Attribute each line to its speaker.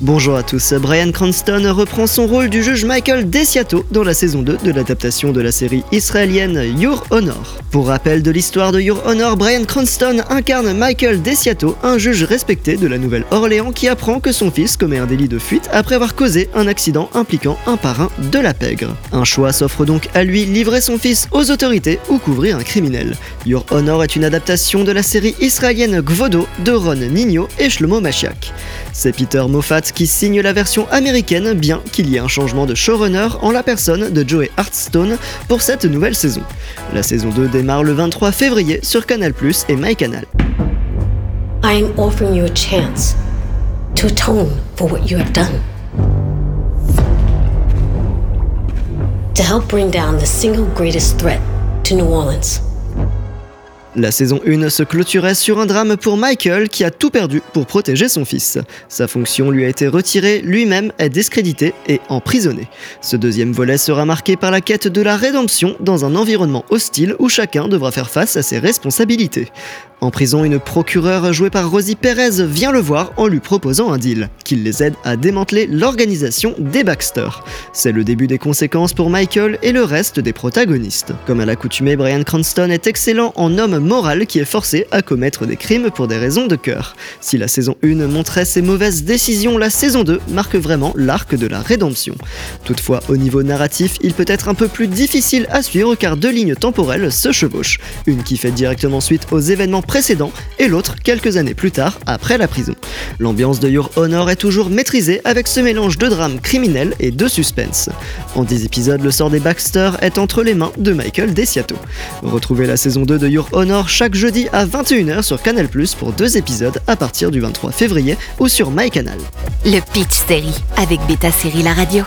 Speaker 1: Bonjour à tous, Brian Cranston reprend son rôle du juge Michael Desiato dans la saison 2 de l'adaptation de la série israélienne Your Honor. Pour rappel de l'histoire de Your Honor, Brian Cranston incarne Michael Desiato, un juge respecté de la Nouvelle-Orléans qui apprend que son fils commet un délit de fuite après avoir causé un accident impliquant un parrain de la pègre. Un choix s'offre donc à lui, livrer son fils aux autorités ou couvrir un criminel. Your Honor est une adaptation de la série israélienne Gvodo de Ron Nino et Shlomo Machiak. C'est Peter Moffat qui signe la version américaine, bien qu'il y ait un changement de showrunner en la personne de Joey Hartstone pour cette nouvelle saison. La saison 2 démarre le 23 février sur Canal et MyCanal.
Speaker 2: I am offering you a chance to atone for what you have done. To help bring down the single greatest threat to New Orleans.
Speaker 1: La saison 1 se clôturait sur un drame pour Michael qui a tout perdu pour protéger son fils. Sa fonction lui a été retirée, lui-même est discrédité et emprisonné. Ce deuxième volet sera marqué par la quête de la rédemption dans un environnement hostile où chacun devra faire face à ses responsabilités. En prison, une procureure jouée par Rosie Perez vient le voir en lui proposant un deal, qu'il les aide à démanteler l'organisation des Baxter. C'est le début des conséquences pour Michael et le reste des protagonistes. Comme à l'accoutumée, Brian Cranston est excellent en homme moral qui est forcé à commettre des crimes pour des raisons de cœur. Si la saison 1 montrait ses mauvaises décisions, la saison 2 marque vraiment l'arc de la rédemption. Toutefois, au niveau narratif, il peut être un peu plus difficile à suivre car deux lignes temporelles se chevauchent. Une qui fait directement suite aux événements précédent et l'autre quelques années plus tard, après la prison. L'ambiance de Your Honor est toujours maîtrisée avec ce mélange de drame criminel et de suspense. En 10 épisodes, le sort des Baxter est entre les mains de Michael Desiato. Retrouvez la saison 2 de Your Honor chaque jeudi à 21h sur Canal+, pour deux épisodes à partir du 23 février ou sur MyCanal.
Speaker 3: Le Pitch Série avec Beta Série La Radio.